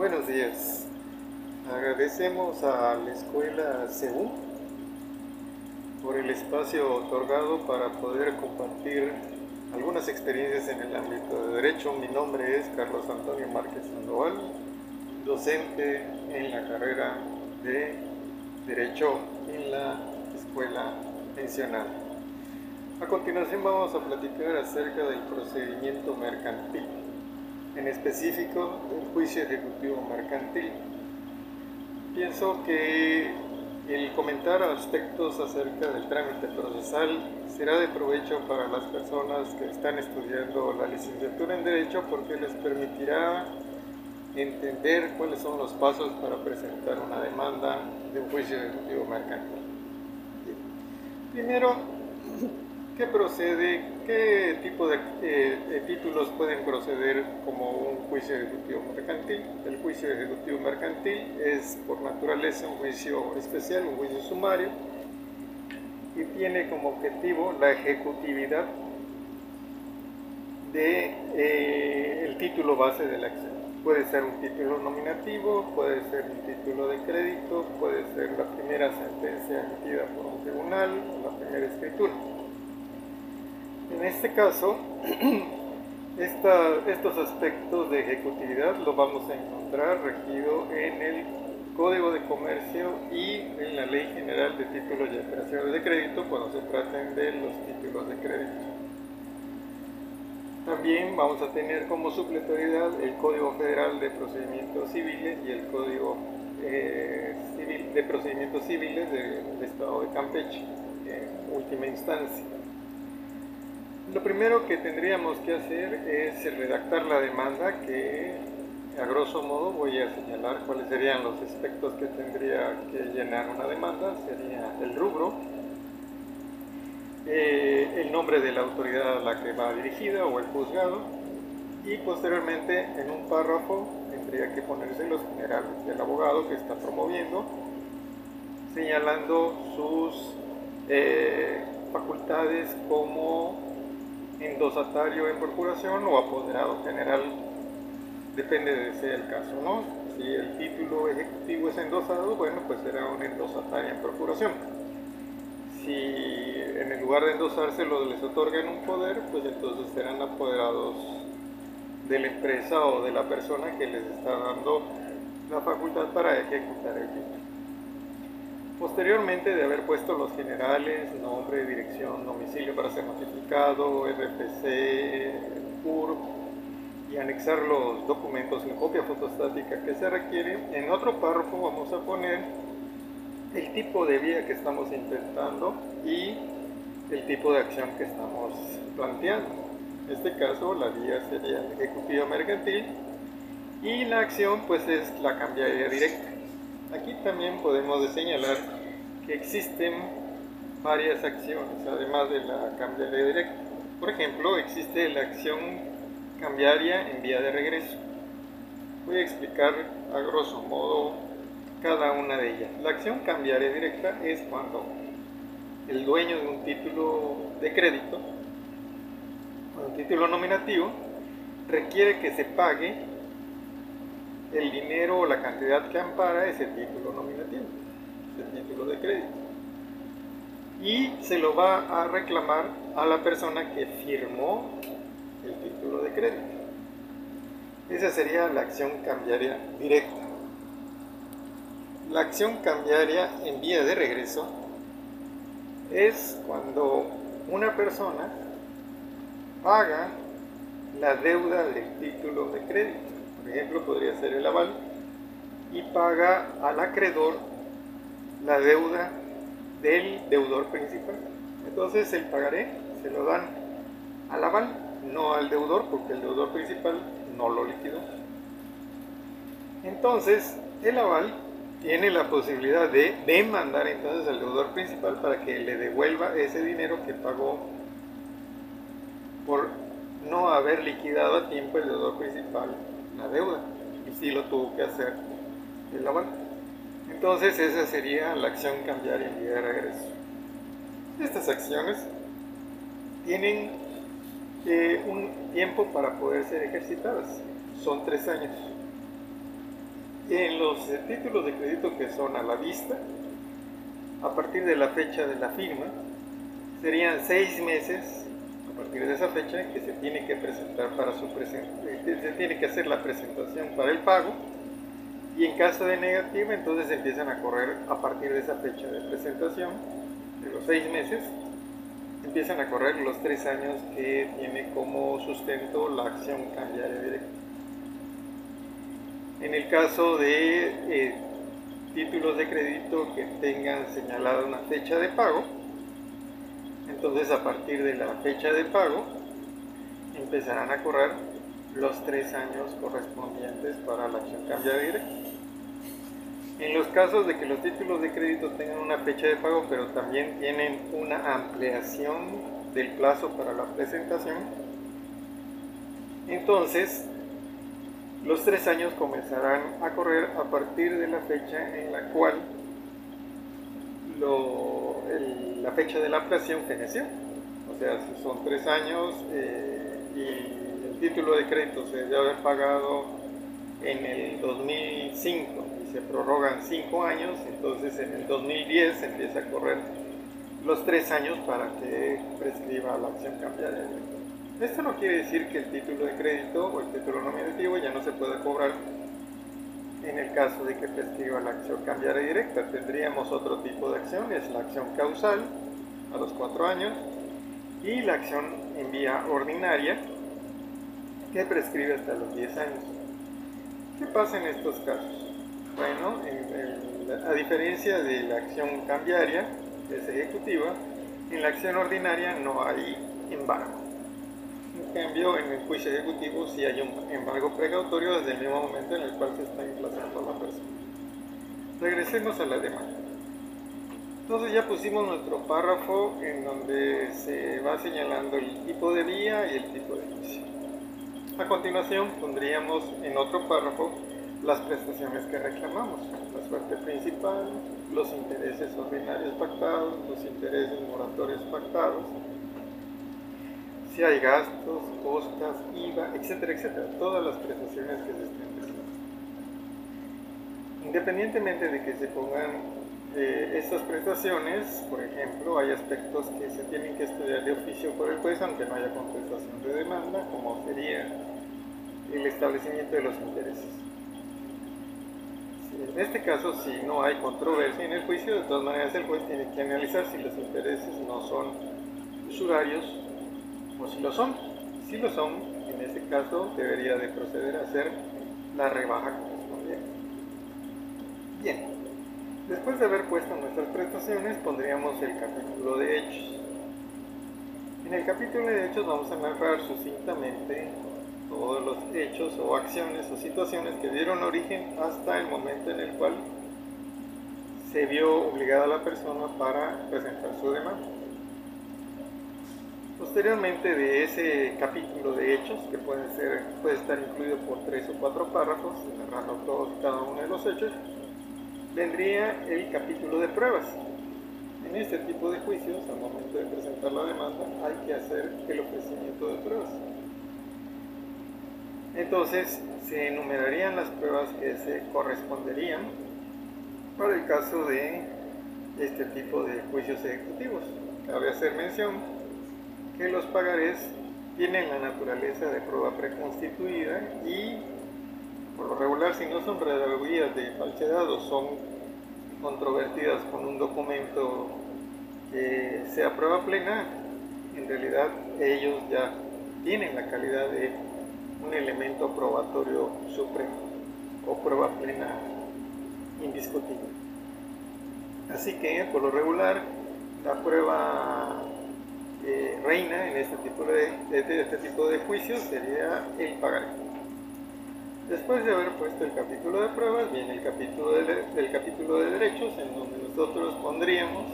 Buenos días. Agradecemos a la escuela CEU por el espacio otorgado para poder compartir algunas experiencias en el ámbito de derecho. Mi nombre es Carlos Antonio Márquez Sandoval, docente en la carrera de Derecho en la escuela mencionada. A continuación vamos a platicar acerca del procedimiento mercantil, en específico del juicio ejecutivo mercantil. Pienso que el comentar aspectos acerca del trámite procesal será de provecho para las personas que están estudiando la licenciatura en Derecho porque les permitirá entender cuáles son los pasos para presentar una demanda de un juicio ejecutivo mercantil. Primero, ¿Qué procede? ¿Qué tipo de, eh, títulos pueden proceder como un juicio ejecutivo mercantil? El juicio ejecutivo mercantil es por naturaleza un juicio especial, un juicio sumario, y tiene como objetivo la ejecutividad de eh, el título base de la acción. Puede ser un título nominativo, puede ser un título de crédito, puede ser la primera sentencia emitida por un tribunal, la primera escritura. En este caso, estos aspectos de ejecutividad los vamos a encontrar regido en el Código de Comercio y en la Ley General de Títulos y Operaciones de Crédito cuando se traten de los títulos de crédito. También vamos a tener como supletoriedad el Código Federal de Procedimientos Civiles y el Código eh, Civil de Procedimientos Civiles del Estado de Campeche, en última instancia. Lo primero que tendríamos que hacer es redactar la demanda que a grosso modo voy a señalar cuáles serían los aspectos que tendría que llenar una demanda. Sería el rubro, eh, el nombre de la autoridad a la que va dirigida o el juzgado y posteriormente en un párrafo tendría que ponerse los generales del abogado que está promoviendo señalando sus eh, facultades como endosatario en procuración o apoderado general, depende de ser el caso, ¿no? Si el título ejecutivo es endosado, bueno, pues será un endosatario en procuración. Si en el lugar de endosárselo les otorgan un poder, pues entonces serán apoderados de la empresa o de la persona que les está dando la facultad para ejecutar el título. Posteriormente de haber puesto los generales, nombre, dirección, domicilio para ser notificado, RFC, CURP y anexar los documentos en copia fotostática que se requiere, en otro párrafo vamos a poner el tipo de vía que estamos intentando y el tipo de acción que estamos planteando. En este caso la vía sería ejecutiva mercantil y la acción pues es la cambiaria directa. Aquí también podemos señalar que existen varias acciones, además de la cambiaria directa. Por ejemplo, existe la acción cambiaria en vía de regreso. Voy a explicar a grosso modo cada una de ellas. La acción cambiaria directa es cuando el dueño de un título de crédito, un título nominativo, requiere que se pague el dinero o la cantidad que ampara ese título nominativo, ese título de crédito. Y se lo va a reclamar a la persona que firmó el título de crédito. Esa sería la acción cambiaria directa. La acción cambiaria en vía de regreso es cuando una persona paga la deuda del título de crédito ejemplo, podría ser el aval, y paga al acreedor la deuda del deudor principal. Entonces el pagaré se lo dan al aval, no al deudor, porque el deudor principal no lo liquidó. Entonces el aval tiene la posibilidad de demandar entonces al deudor principal para que le devuelva ese dinero que pagó por no haber liquidado a tiempo el deudor principal la deuda y sí lo tuvo que hacer el aval. Entonces esa sería la acción cambiaria en vía de regreso. Estas acciones tienen eh, un tiempo para poder ser ejercitadas, son tres años. En los títulos de crédito que son a la vista, a partir de la fecha de la firma, serían seis meses partir de esa fecha que se tiene que presentar para su presentación, se tiene que hacer la presentación para el pago y en caso de negativa entonces empiezan a correr a partir de esa fecha de presentación de los seis meses empiezan a correr los tres años que tiene como sustento la acción cambiaria directa. En el caso de eh, títulos de crédito que tengan señalada una fecha de pago, entonces a partir de la fecha de pago empezarán a correr los tres años correspondientes para la acción cambiaria directa. En los casos de que los títulos de crédito tengan una fecha de pago, pero también tienen una ampliación del plazo para la presentación, entonces los tres años comenzarán a correr a partir de la fecha en la cual la fecha de la ampliación feneció. O sea, son tres años eh, y el título de crédito se debe haber pagado en el 2005 se prorrogan cinco años, entonces en el 2010 empieza a correr los tres años para que prescriba la acción cambiaria Esto no quiere decir que el título de crédito o el título nominativo ya no se pueda cobrar en el caso de que prescriba la acción cambiaria directa. Tendríamos otro tipo de acciones, la acción causal a los cuatro años y la acción en vía ordinaria que prescribe hasta los 10 años. ¿Qué pasa en estos casos? Bueno, a diferencia de la acción cambiaria, es ejecutiva, en la acción ordinaria no hay embargo. Cambio, en el juicio ejecutivo sí hay un embargo precautorio desde el mismo momento en el cual se está emplazando la persona. Regresemos a la demanda. Entonces ya pusimos nuestro párrafo en donde se va señalando el tipo de vía y el tipo de juicio. A continuación pondríamos en otro párrafo las prestaciones que reclamamos, la suerte principal, los intereses ordinarios pactados, los intereses moratorios pactados, si hay gastos, costas, IVA, etcétera, etcétera, todas las prestaciones que se estén prestando. Independientemente de que se pongan eh, estas prestaciones, por ejemplo, hay aspectos que se tienen que estudiar de oficio por el juez, aunque no haya contestación de demanda, como sería el establecimiento de los intereses. En este caso, si no hay controversia en el juicio, de todas maneras el juez tiene que analizar si los intereses no son usurarios o si lo son. Si lo son, en este caso debería de proceder a hacer la rebaja correspondiente. Bien, después de haber puesto nuestras prestaciones, pondríamos el capítulo de hechos. En el capítulo de hechos vamos a narrar sucintamente todos los hechos o acciones o situaciones que dieron origen hasta el momento en el cual se vio obligada la persona para presentar su demanda. Posteriormente de ese capítulo de hechos, que puede, ser, puede estar incluido por tres o cuatro párrafos, narrando todos cada uno de los hechos, vendría el capítulo de pruebas. En este tipo de juicios, al momento de presentar la demanda, hay que hacer el ofrecimiento de pruebas. Entonces se enumerarían las pruebas que se corresponderían para el caso de este tipo de juicios ejecutivos. Cabe hacer mención que los pagarés tienen la naturaleza de prueba preconstituida y por lo regular si no son redaguías de falsedad o son controvertidas con un documento que sea prueba plena, en realidad ellos ya tienen la calidad de un elemento probatorio supremo o prueba plena indiscutible. Así que, por lo regular, la prueba eh, reina en este tipo de, este tipo de juicios sería el pagaré. Después de haber puesto el capítulo de pruebas, viene el capítulo del capítulo de derechos, en donde nosotros pondríamos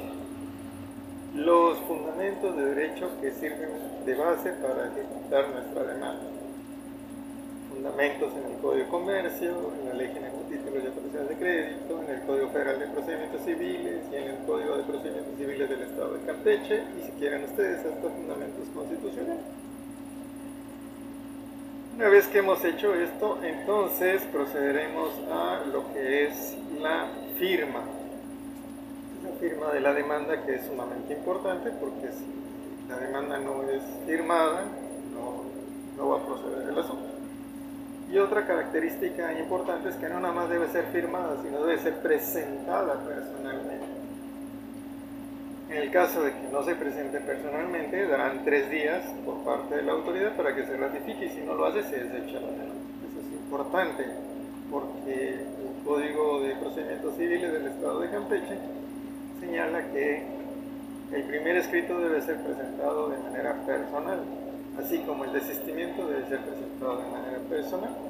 los fundamentos de derecho que sirven de base para ejecutar nuestra demanda en el Código de Comercio, en la Ley General de Títulos y Operaciones de Crédito, en el Código Federal de Procedimientos Civiles y en el Código de Procedimientos Civiles del Estado de Campeche, y si quieren ustedes estos fundamentos constitucionales. Una vez que hemos hecho esto, entonces procederemos a lo que es la firma. La firma de la demanda que es sumamente importante porque si la demanda no es firmada, no, no va a proceder el asunto. Y otra característica importante es que no nada más debe ser firmada, sino debe ser presentada personalmente. En el caso de que no se presente personalmente, darán tres días por parte de la autoridad para que se ratifique y si no lo hace, se desecha la demanda. Eso es importante porque el Código de Procedimientos Civiles del Estado de Campeche señala que el primer escrito debe ser presentado de manera personal, así como el desistimiento debe ser presentado de manera personal.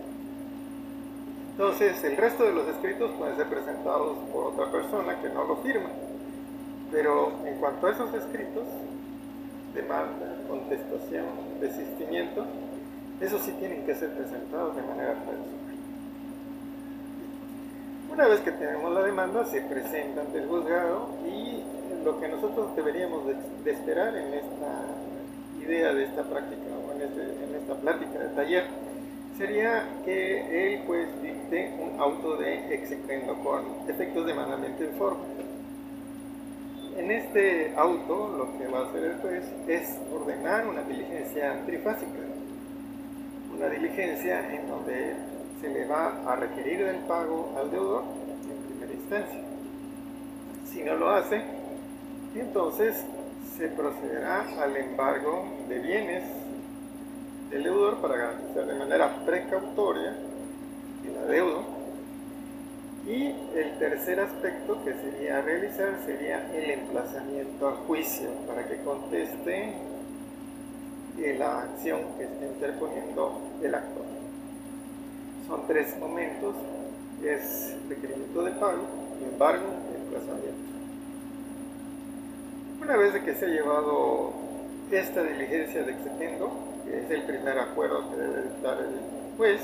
Entonces, el resto de los escritos pueden ser presentados por otra persona que no lo firma. Pero en cuanto a esos escritos, demanda, contestación, desistimiento, esos sí tienen que ser presentados de manera personal. Una vez que tenemos la demanda, se presenta ante el juzgado y lo que nosotros deberíamos de, esperar en esta idea de esta práctica o en, este, en esta plática de taller sería que el juez dicte un auto de exequendo con efectos de mandamiento en forma en este auto lo que va a hacer el juez es ordenar una diligencia trifásica, una diligencia en donde se le va a requerir el pago al deudor en primera instancia. Si no lo hace, entonces se procederá al embargo de bienes del deudor para garantizar de manera precautoria el adeudo y el tercer aspecto que sería realizar sería el emplazamiento a juicio para que conteste la acción que está interponiendo el actor. Son tres momentos, es requerimiento de pago, embargo emplazamiento. Una vez de que se ha llevado esta diligencia de exequendo, que es el primer acuerdo que debe dar el juez,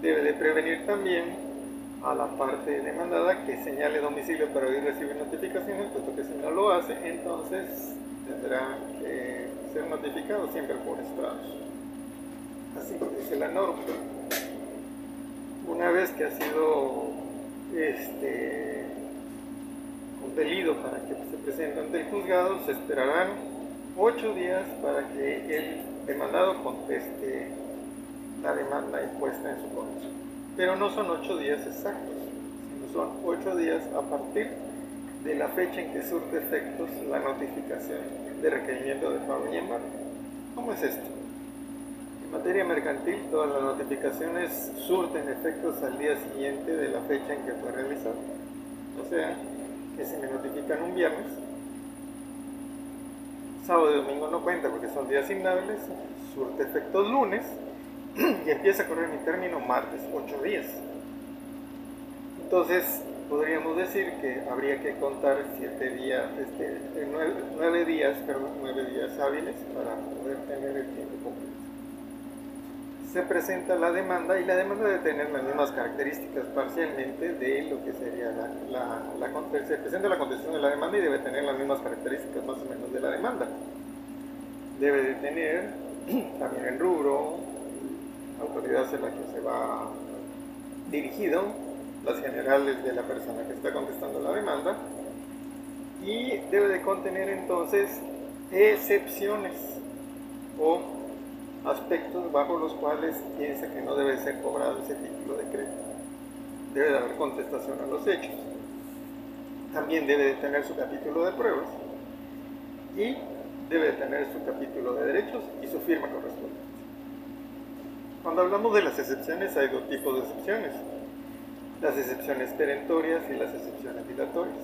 debe de prevenir también a la parte demandada que señale domicilio para hoy recibir notificaciones, puesto que si no lo hace, entonces tendrá que ser notificado siempre por estrados. Así dice la norma. Una vez que ha sido este, compelido para que se presente ante el juzgado, se esperarán ocho días para que el demandado conteste la demanda impuesta en su contra pero no son ocho días exactos, sino son ocho días a partir de la fecha en que surte efectos la notificación de requerimiento de pago y embargo. ¿Cómo es esto? En materia mercantil, todas las notificaciones surten efectos al día siguiente de la fecha en que fue realizado. O sea, que si me notifican un viernes, sábado y domingo no cuenta porque son días inhábiles, surte efectos lunes, y empieza a correr mi término martes, 8 días. Entonces, podríamos decir que habría que contar 7 días, este, 9, días, perdón, 9 días hábiles para poder tener el tiempo completo. Se presenta la demanda y la demanda debe tener las mismas características parcialmente de lo que sería la, la, la se presenta la contestación de la demanda y debe tener las mismas características más o menos de la demanda. Debe de tener también el rubro, autoridad en la que se va dirigido, las generales de la persona que está contestando la demanda, y debe de contener entonces excepciones o aspectos bajo los cuales piensa que no debe ser cobrado ese título de crédito. Debe de haber contestación a los hechos. También debe de tener su capítulo de pruebas y debe de tener su capítulo de derechos y su firma correspondiente. Cuando hablamos de las excepciones hay dos tipos de excepciones, las excepciones perentorias y las excepciones dilatorias.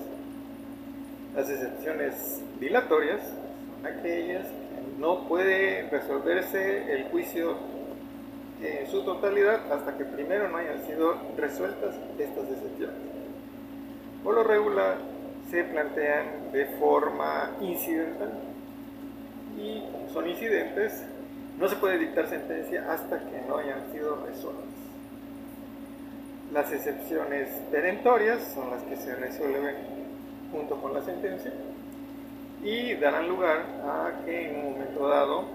Las excepciones dilatorias son aquellas que no puede resolverse el juicio en su totalidad hasta que primero no hayan sido resueltas estas excepciones. Por lo regular se plantean de forma incidental y como son incidentes no se puede dictar sentencia hasta que no hayan sido resueltas. Las excepciones perentorias son las que se resuelven junto con la sentencia y darán lugar a que en un momento dado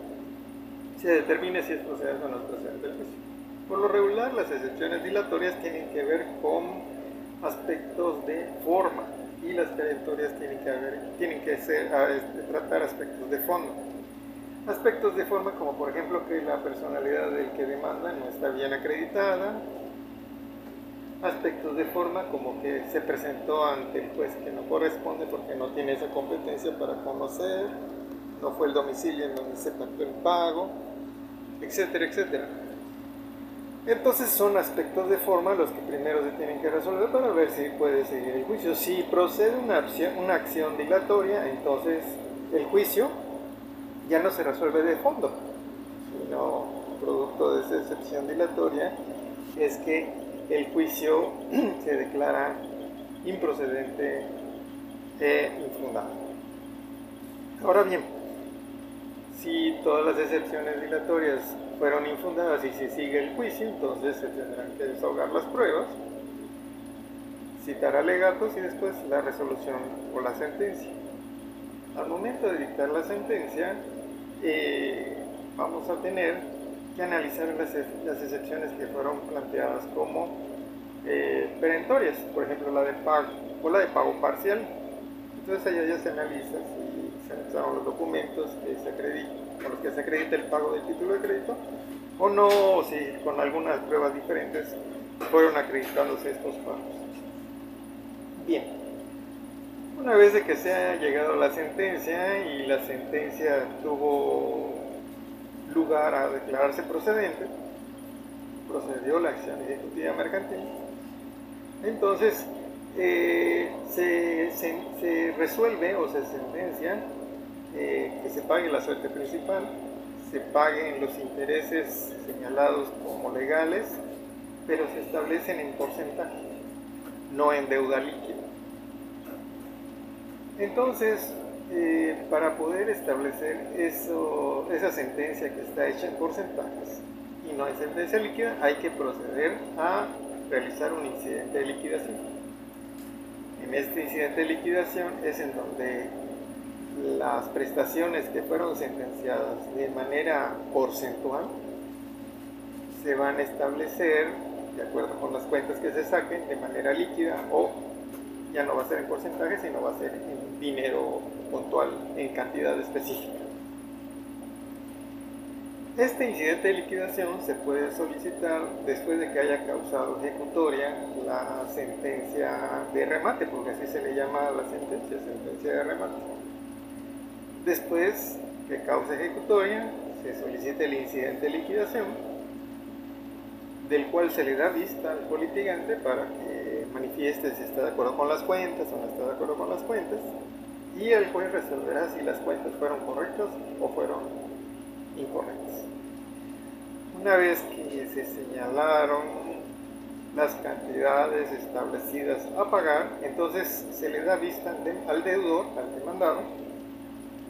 se determine si es procedente o no es procedente el juicio. Por lo regular, las excepciones dilatorias tienen que ver con aspectos de forma y las perentorias tienen que, haber, tienen que este, tratar aspectos de fondo. Aspectos de forma como por ejemplo que la personalidad del que demanda no está bien acreditada. Aspectos de forma como que se presentó ante el juez que no corresponde porque no tiene esa competencia para conocer, no fue el domicilio en donde se pactó el pago, etcétera, etcétera. Entonces son aspectos de forma los que primero se tienen que resolver para ver si puede seguir el juicio. Si procede una acción, una acción dilatoria, entonces el juicio ya no se resuelve de fondo, sino producto de esa excepción dilatoria es que el juicio se declara improcedente e infundado. Ahora bien, si todas las excepciones dilatorias fueron infundadas y si sigue el juicio, entonces se tendrán que desahogar las pruebas, citar alegatos y después la resolución o la sentencia. Al momento de dictar la sentencia, eh, vamos a tener que analizar las, excepciones que fueron planteadas como eh, perentorias, por ejemplo la de pago o la de pago parcial. Entonces allá ya se analiza si se analizaron los documentos que se con los que se acredita el pago del título de crédito o no, si con algunas pruebas diferentes fueron acreditándose estos pagos. Bien. Una vez de que se ha llegado la sentencia y la sentencia tuvo lugar a declararse procedente, procedió la acción ejecutiva mercantil, entonces eh, se, resuelve o se sentencia eh, que se pague la suerte principal, se paguen los intereses señalados como legales, pero se establecen en porcentaje, no en deuda líquida. Entonces, eh, para poder establecer esa sentencia que está hecha en porcentajes y no hay sentencia líquida, hay que proceder a realizar un incidente de liquidación. En este incidente de liquidación es en donde las prestaciones que fueron sentenciadas de manera porcentual se van a establecer de acuerdo con las cuentas que se saquen de manera líquida o ya no va a ser en porcentaje, sino va a ser en dinero puntual, en cantidad específica. Este incidente de liquidación se puede solicitar después de que haya causado ejecutoria la sentencia de remate, porque así se le llama la sentencia, sentencia de remate. Después que cause ejecutoria, se solicita el incidente de liquidación, del cual se le da vista al politigante para que manifieste si está de acuerdo con las cuentas o no está de acuerdo con las cuentas y el juez resolverá si las cuentas fueron correctas o fueron incorrectas. Una vez que se señalaron las cantidades establecidas a pagar, entonces se le da vista al deudor, al demandado,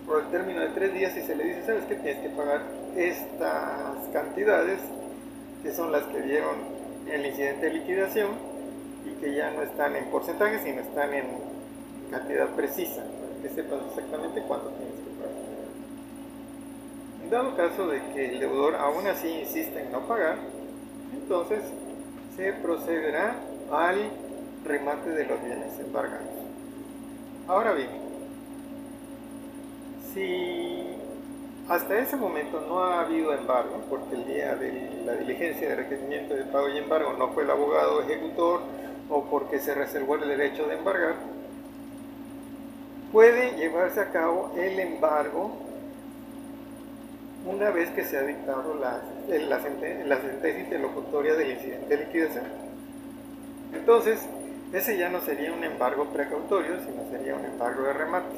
por el término de tres días y se le dice, ¿sabes qué? Tienes que pagar estas cantidades, que son las que dieron el incidente de liquidación, y que ya no están en porcentaje, sino están en cantidad precisa, que sepas exactamente cuánto tienes que pagar. En dado caso de que el deudor aún así insiste en no pagar, entonces se procederá al remate de los bienes embargados. Ahora bien, si hasta ese momento no ha habido embargo, porque el día de la diligencia de requerimiento de pago y embargo no fue el abogado ejecutor o porque se reservó el derecho de embargar, puede llevarse a cabo el embargo una vez que se ha dictado la, sentencia interlocutoria del incidente de liquidación. Entonces, ese ya no sería un embargo precautorio, sino sería un embargo de remate.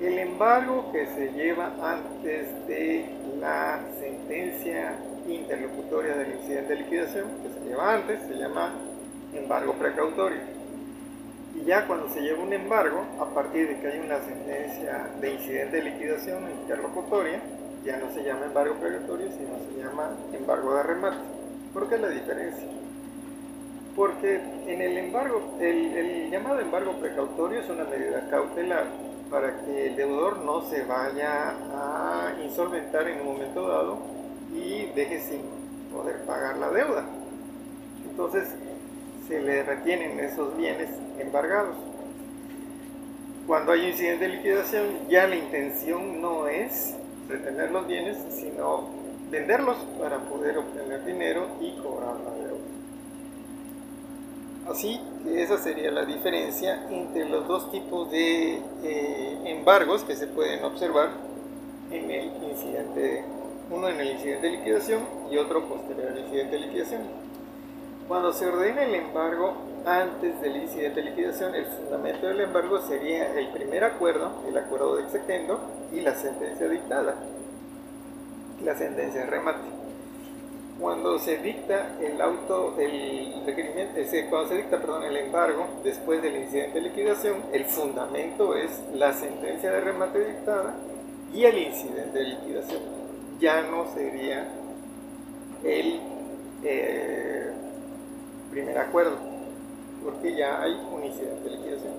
El embargo que se lleva antes de la sentencia interlocutoria del incidente de liquidación, que se lleva antes, se llama embargo precautorio. Y ya cuando se lleva un embargo, a partir de que hay una sentencia de incidente de liquidación interlocutoria, ya no se llama embargo precautorio, sino se llama embargo de remate. ¿Por qué la diferencia? Porque en el embargo, el llamado embargo precautorio es una medida cautelar para que el deudor no se vaya a insolventar en un momento dado y deje sin poder pagar la deuda. Entonces se le retienen esos bienes embargados. Cuando hay un incidente de liquidación, ya la intención no es retener los bienes, sino venderlos para poder obtener dinero y cobrar la deuda. Así que esa sería la diferencia entre los dos tipos de eh, embargos que se pueden observar en el incidente, uno en el incidente de liquidación y otro posterior al incidente de liquidación. Cuando se ordena el embargo antes del incidente de liquidación, el fundamento del embargo sería el primer acuerdo, el acuerdo de exequendo y la sentencia dictada, la sentencia de remate cuando se dicta el auto, el requerimiento, cuando se dicta, perdón, el embargo después del incidente de liquidación, el fundamento es la sentencia de remate dictada y el incidente de liquidación. Ya no sería el eh, primer acuerdo, porque ya hay un incidente de liquidación.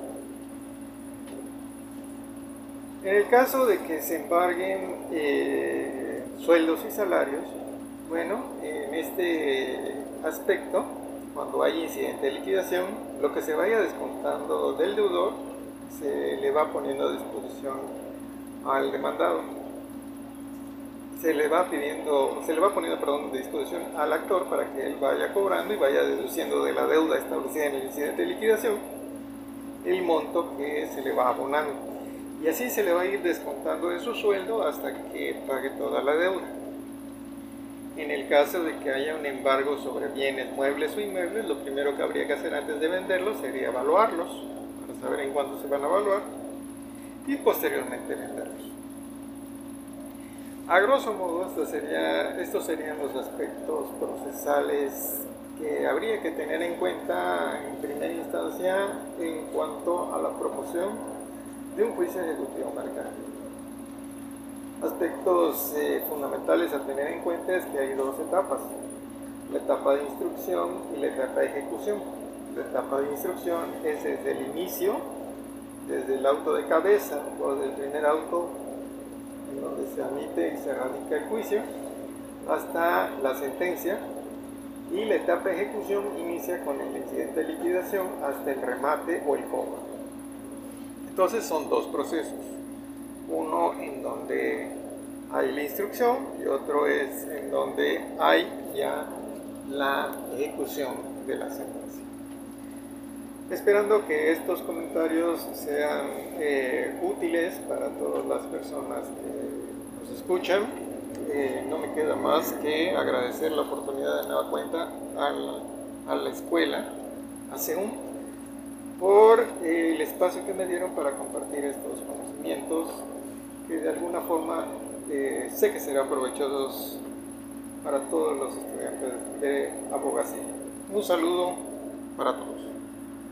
En el caso de que se embarguen eh, sueldos y salarios, bueno, en este aspecto, cuando hay incidente de liquidación, lo que se vaya descontando del deudor se le va poniendo a disposición al demandado. Se le va pidiendo, se le va poniendo, perdón, de disposición al actor para que él vaya cobrando y vaya deduciendo de la deuda establecida en el incidente de liquidación el monto que se le va abonando. Y así se le va a ir descontando de su sueldo hasta que pague toda la deuda. En el caso de que haya un embargo sobre bienes muebles o inmuebles, lo primero que habría que hacer antes de venderlos sería evaluarlos, para saber en cuánto se van a evaluar, y posteriormente venderlos. A grosso modo, estos serían los aspectos procesales que habría que tener en cuenta en primera instancia en cuanto a la promoción de un juicio ejecutivo mercantil. Aspectos eh, fundamentales a tener en cuenta es que hay dos etapas, la etapa de instrucción y la etapa de ejecución. La etapa de instrucción es desde el inicio, desde el auto de cabeza o del primer auto donde se admite y se radica el juicio, hasta la sentencia y la etapa de ejecución inicia con el incidente de liquidación hasta el remate o el cobro. Entonces son dos procesos uno en donde hay la instrucción y otro es en donde hay ya la ejecución de la sentencia. Esperando que estos comentarios sean eh, útiles para todas las personas que nos escuchan, eh, no me queda más que agradecer la oportunidad de nueva cuenta a la, escuela, a SEUM, por el espacio que me dieron para compartir estos conocimientos que de alguna forma eh, sé que serán provechosos para todos los estudiantes de abogacía. Un saludo para todos.